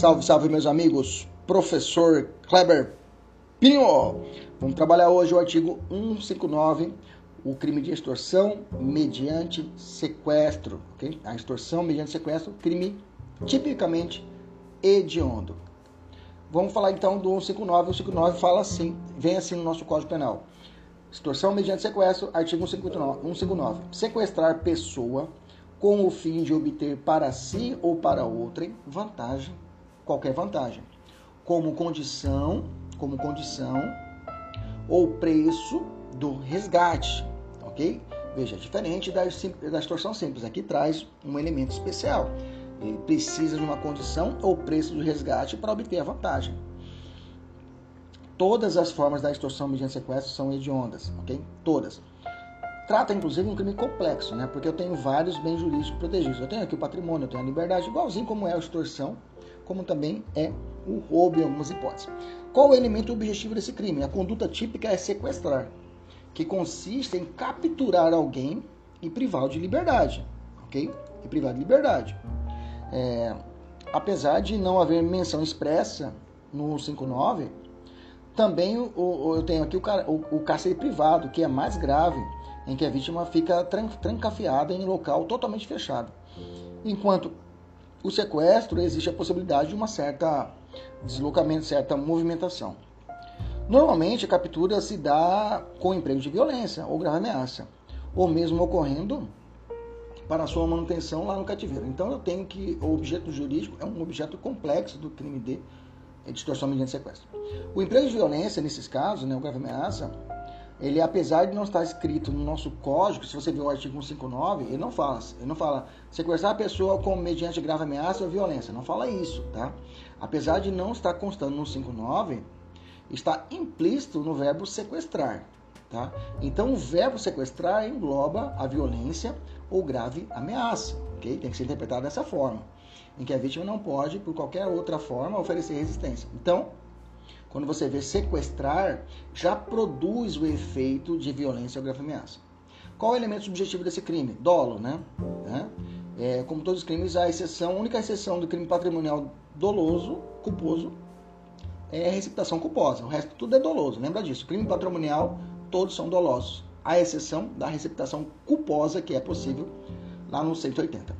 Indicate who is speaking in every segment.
Speaker 1: Salve, salve, meus amigos. Professor Kleber Pinho. Vamos trabalhar hoje o artigo 159, o crime de extorsão mediante sequestro. Okay? A extorsão mediante sequestro, crime tipicamente hediondo. Vamos falar então do 159. O 159 fala assim, vem assim no nosso Código Penal. Extorsão mediante sequestro, artigo 159. 159. Sequestrar pessoa com o fim de obter para si ou para outrem vantagem, qualquer vantagem, como condição, como condição ou preço do resgate, ok? Veja, diferente da, da extorsão simples, aqui traz um elemento especial. Ele precisa de uma condição ou preço do resgate para obter a vantagem. Todas as formas da extorsão mediante sequestro são hediondas, ok? Todas trata inclusive um crime complexo, né? Porque eu tenho vários bens jurídicos protegidos. Eu tenho aqui o patrimônio, eu tenho a liberdade, igualzinho como é a extorsão, como também é o roubo em algumas hipóteses. Qual o elemento objetivo desse crime? A conduta típica é sequestrar, que consiste em capturar alguém e privá-lo de liberdade, ok? E privar de liberdade. É, apesar de não haver menção expressa no 59, também o, o, eu tenho aqui o, o, o cárcere privado, que é mais grave, em que a vítima fica trancafiada em local totalmente fechado. Enquanto o sequestro existe a possibilidade de uma certa deslocamento, certa movimentação. Normalmente a captura se dá com emprego de violência ou grave ameaça, ou mesmo ocorrendo para sua manutenção lá no cativeiro. Então eu tenho que o objeto jurídico é um objeto complexo do crime de extorsão mediante sequestro. O emprego de violência nesses casos, né, o grave ameaça, ele apesar de não estar escrito no nosso código, se você ver o artigo 159, ele não fala, ele não fala sequestrar a pessoa com mediante grave ameaça ou violência, não fala isso, tá? Apesar de não estar constando no 159, está implícito no verbo sequestrar, tá? Então o verbo sequestrar engloba a violência ou grave ameaça, ok? Tem que ser interpretado dessa forma, em que a vítima não pode, por qualquer outra forma, oferecer resistência. Então, quando você vê sequestrar, já produz o efeito de violência ou grave ameaça. Qual é o elemento subjetivo desse crime? Dolo, né? É, é, como todos os crimes, a exceção, a única exceção do crime patrimonial doloso, culposo, é a receptação culposa. O resto tudo é doloso, lembra disso. Crime patrimonial, todos são dolosos. A exceção da receptação culposa, que é possível lá no 180.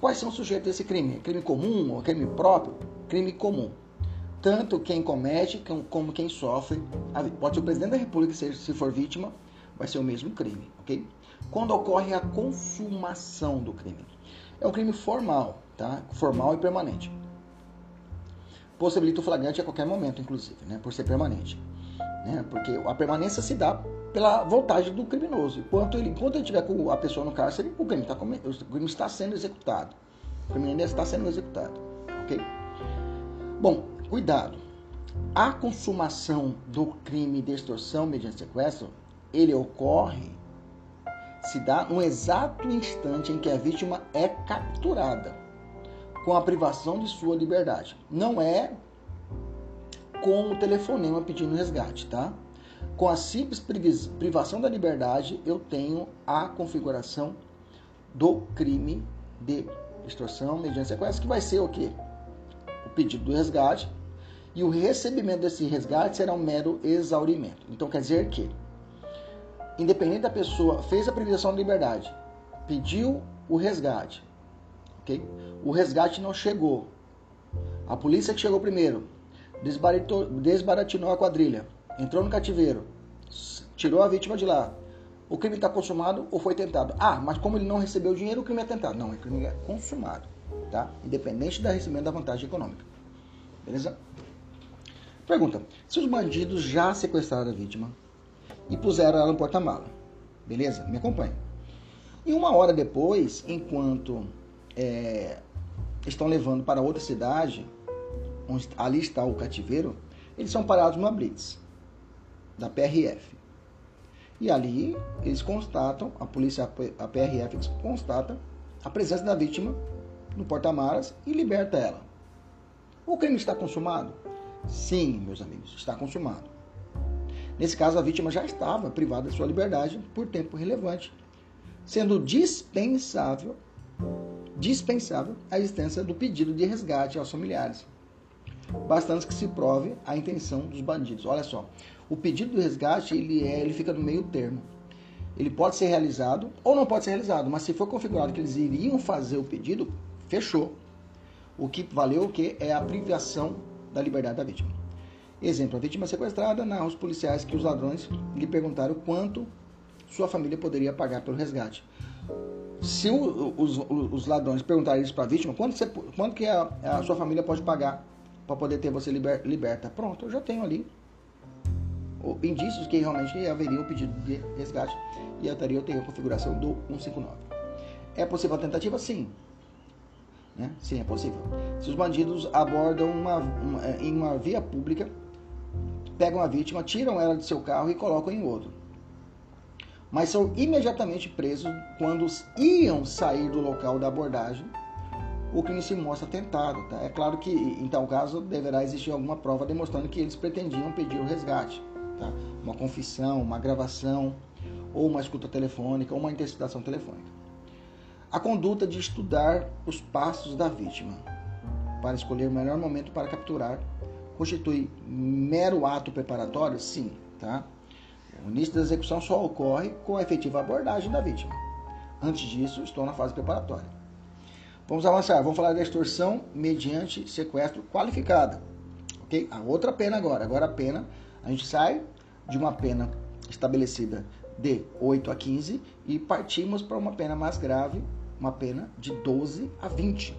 Speaker 1: Quais são os sujeitos desse crime? Crime comum ou crime próprio? Crime comum tanto quem comete como quem sofre. Pode ser o presidente da República, se for vítima, vai ser o mesmo crime, ok? Quando ocorre a consumação do crime. É um crime formal, tá? Formal e permanente. Possibilita o flagrante a qualquer momento, inclusive, né? Por ser permanente. Né? Porque a permanência se dá pela vontade do criminoso. Enquanto ele, enquanto ele tiver com a pessoa no cárcere, o crime, tá, o crime está sendo executado. O crime ainda está sendo executado, ok? Bom, Cuidado! A consumação do crime de extorsão mediante sequestro, ele ocorre, se dá no exato instante em que a vítima é capturada, com a privação de sua liberdade. Não é com o telefonema pedindo resgate, tá? Com a simples privação da liberdade, eu tenho a configuração do crime de extorsão mediante sequestro, que vai ser o quê? O pedido do resgate e o recebimento desse resgate será um mero exaurimento. Então quer dizer que, independente da pessoa fez a privação de liberdade, pediu o resgate, ok? O resgate não chegou. A polícia que chegou primeiro desbaratinou a quadrilha, entrou no cativeiro, tirou a vítima de lá. O crime está consumado ou foi tentado? Ah, mas como ele não recebeu o dinheiro, o crime é tentado. Não, o crime é consumado, tá? Independente do recebimento da vantagem econômica. Beleza? Pergunta: se os bandidos já sequestraram a vítima e puseram ela no porta-mala, beleza? Me acompanhe. E uma hora depois, enquanto é, estão levando para outra cidade, onde ali está o cativeiro, eles são parados numa blitz da PRF. E ali eles constatam, a polícia, a PRF constata a presença da vítima no porta-malas e liberta ela. O crime está consumado? Sim, meus amigos, está consumado. Nesse caso, a vítima já estava privada de sua liberdade por tempo relevante, sendo dispensável, dispensável a existência do pedido de resgate aos familiares. bastante que se prove a intenção dos bandidos. Olha só, o pedido do resgate ele, é, ele fica no meio termo. Ele pode ser realizado ou não pode ser realizado, mas se for configurado que eles iriam fazer o pedido, fechou. O que valeu o que é a privação da liberdade da vítima. Exemplo, a vítima sequestrada narra aos policiais que os ladrões lhe perguntaram quanto sua família poderia pagar pelo resgate. Se o, os, os, ladrões perguntarem isso para a vítima, quanto, você, quanto que a, a, sua família pode pagar para poder ter você liber, liberta? Pronto, eu já tenho ali indícios que realmente haveria o pedido de resgate e eu teria a configuração do 159. É possível a tentativa? Sim. Né? Sim, é possível. Se os bandidos abordam uma, uma, em uma via pública, pegam a vítima, tiram ela de seu carro e colocam em outro mas são imediatamente presos quando iam sair do local da abordagem. O crime se mostra tentado. Tá? É claro que, em tal caso, deverá existir alguma prova demonstrando que eles pretendiam pedir o resgate. Tá? Uma confissão, uma gravação, ou uma escuta telefônica, ou uma interceptação telefônica. A conduta de estudar os passos da vítima para escolher o melhor momento para capturar constitui mero ato preparatório? Sim. Tá? O início da execução só ocorre com a efetiva abordagem da vítima. Antes disso, estou na fase preparatória. Vamos avançar. Vamos falar da extorsão mediante sequestro qualificada. Ok? A outra pena agora. Agora a pena, a gente sai de uma pena estabelecida de 8 a 15 e partimos para uma pena mais grave, uma pena de 12 a 20.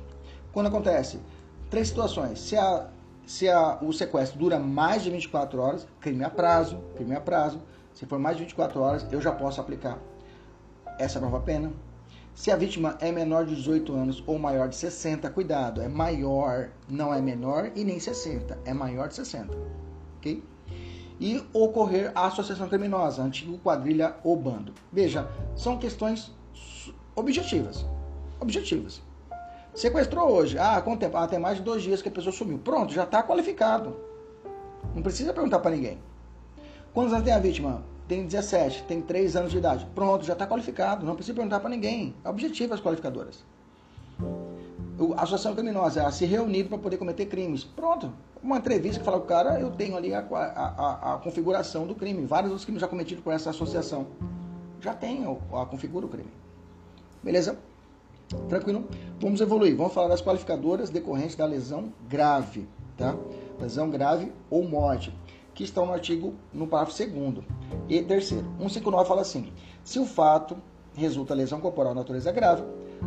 Speaker 1: Quando acontece? Três situações. Se, a, se a, o sequestro dura mais de 24 horas, crime a prazo, crime a prazo. Se for mais de 24 horas, eu já posso aplicar essa nova pena. Se a vítima é menor de 18 anos ou maior de 60, cuidado, é maior, não é menor e nem 60, é maior de 60. Ok? E ocorrer a associação criminosa, antigo quadrilha ou bando. Veja, são questões objetivas. Objetivas. Sequestrou hoje. Ah, quanto tempo? Ah, tem mais de dois dias que a pessoa sumiu. Pronto, já está qualificado. Não precisa perguntar para ninguém. Quantos anos tem a vítima? Tem 17, tem 3 anos de idade. Pronto, já está qualificado. Não precisa perguntar para ninguém. É objetivo as qualificadoras. A associação criminosa se reunir para poder cometer crimes. Pronto. Uma entrevista que fala o cara, eu tenho ali a, a, a, a, configuração do crime. Vários dos crimes já cometidos por essa associação. Já tenho a configura o crime. Beleza? Tranquilo? Vamos evoluir. Vamos falar das qualificadoras decorrentes da lesão grave, tá? Lesão grave ou morte que estão no artigo, no parágrafo 2 E terceiro, 159 fala assim: se o fato resulta lesão corporal natureza grave,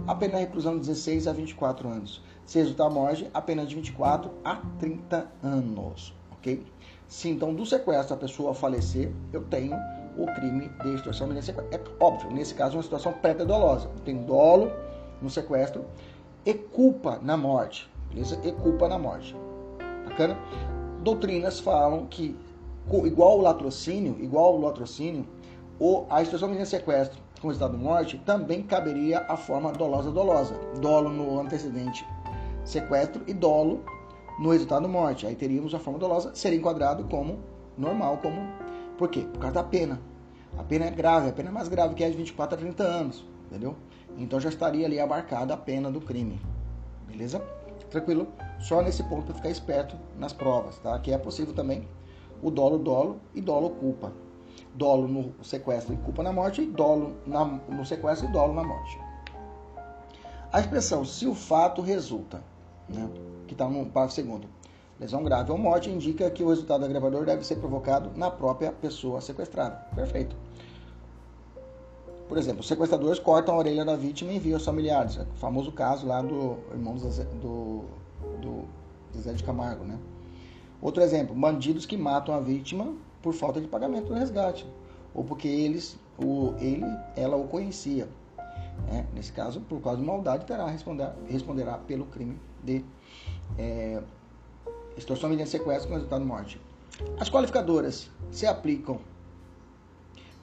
Speaker 1: a pena de reclusão de 16 a 24 anos. Se resultar morte, a pena de 24 a 30 anos, ok? Se então do sequestro a pessoa falecer, eu tenho o crime de extorsão mediante sequestro. É óbvio, nesse caso é uma situação pré-dolosa. Tem dolo no sequestro e culpa na morte, beleza? E culpa na morte. Bacana? doutrinas falam que, igual o latrocínio, igual o latrocínio, ou a extorsão mediante sequestro com resultado de morte, também caberia a forma dolosa dolosa. Dolo no antecedente sequestro e dolo no resultado morte. Aí teríamos a forma dolosa, seria enquadrado como normal, como. Por quê? Por causa da pena. A pena é grave, a pena é mais grave que é de 24 a 30 anos, entendeu? Então já estaria ali abarcada a pena do crime. Beleza? Tranquilo? Só nesse ponto para ficar esperto nas provas, tá? Que é possível também o dolo, dolo e dolo culpa. Dolo no sequestro e culpa na morte, e dolo na, no sequestro e dolo na morte. A expressão se o fato resulta, né, que está no parágrafo segundo, lesão grave ou morte, indica que o resultado agravador deve ser provocado na própria pessoa sequestrada. Perfeito. Por exemplo, os sequestradores cortam a orelha da vítima e enviam aos familiares. É o famoso caso lá do irmão do, do Zé de Camargo, né? Outro exemplo, bandidos que matam a vítima por falta de pagamento do resgate. Ou porque eles, o, ele, ela o conhecia. Né? Nesse caso, por causa de maldade, terá responder, responderá pelo crime de é, extorsão mediante sequestro com resultado de morte. As qualificadoras se aplicam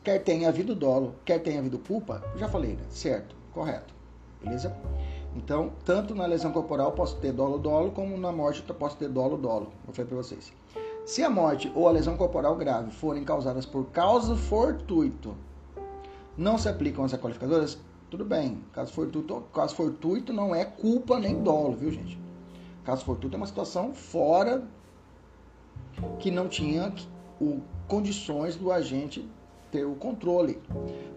Speaker 1: Quer tenha havido dolo, quer tenha havido culpa, já falei, né? Certo, correto. Beleza? Então, tanto na lesão corporal posso ter dolo dolo, como na morte posso ter dolo dolo. Vou falar para vocês. Se a morte ou a lesão corporal grave forem causadas por causa fortuito, não se aplicam as qualificadoras? Tudo bem. Caso fortuito, caso fortuito não é culpa nem dolo, viu, gente? Caso fortuito é uma situação fora que não tinha o, condições do agente ter o controle.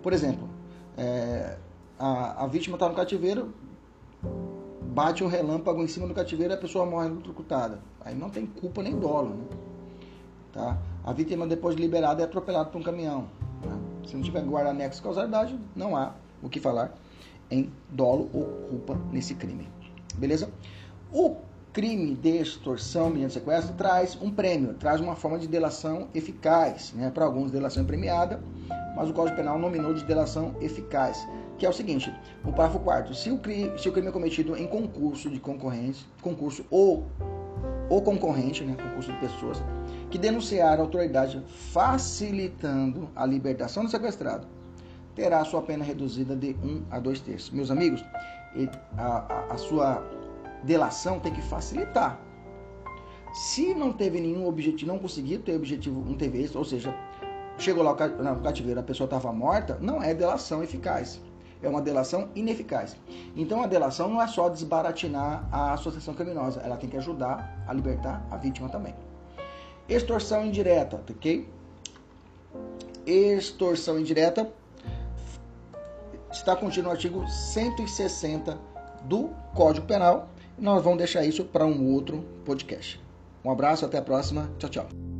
Speaker 1: Por exemplo, é, a, a vítima está no cativeiro, bate um relâmpago em cima do cativeiro e a pessoa morre eletrocutada. Aí não tem culpa nem dolo. Né? Tá? A vítima, depois de liberada, é atropelada por um caminhão. Né? Se não tiver guarda-anexo causalidade, não há o que falar em dolo ou culpa nesse crime. Beleza? O crime de extorsão mediante sequestro traz um prêmio, traz uma forma de delação eficaz. Né? Para alguns, delação premiada, mas o Código Penal nominou de delação eficaz que é o seguinte, o parágrafo 4 se o crime, se o crime é cometido em concurso de concorrência, concurso ou, ou concorrente, né, concurso de pessoas, que denunciar a autoridade facilitando a libertação do sequestrado, terá sua pena reduzida de 1 a 2 terços. Meus amigos, a, a, a sua delação tem que facilitar. Se não teve nenhum objetivo, não conseguiu ter objetivo, não teve êxito, ou seja, chegou lá no cativeiro, a pessoa estava morta, não é delação eficaz é uma delação ineficaz. Então a delação não é só desbaratinar a associação criminosa, ela tem que ajudar a libertar a vítima também. Extorsão indireta, ok? Extorsão indireta está contido no artigo 160 do Código Penal. Nós vamos deixar isso para um outro podcast. Um abraço, até a próxima. Tchau, tchau.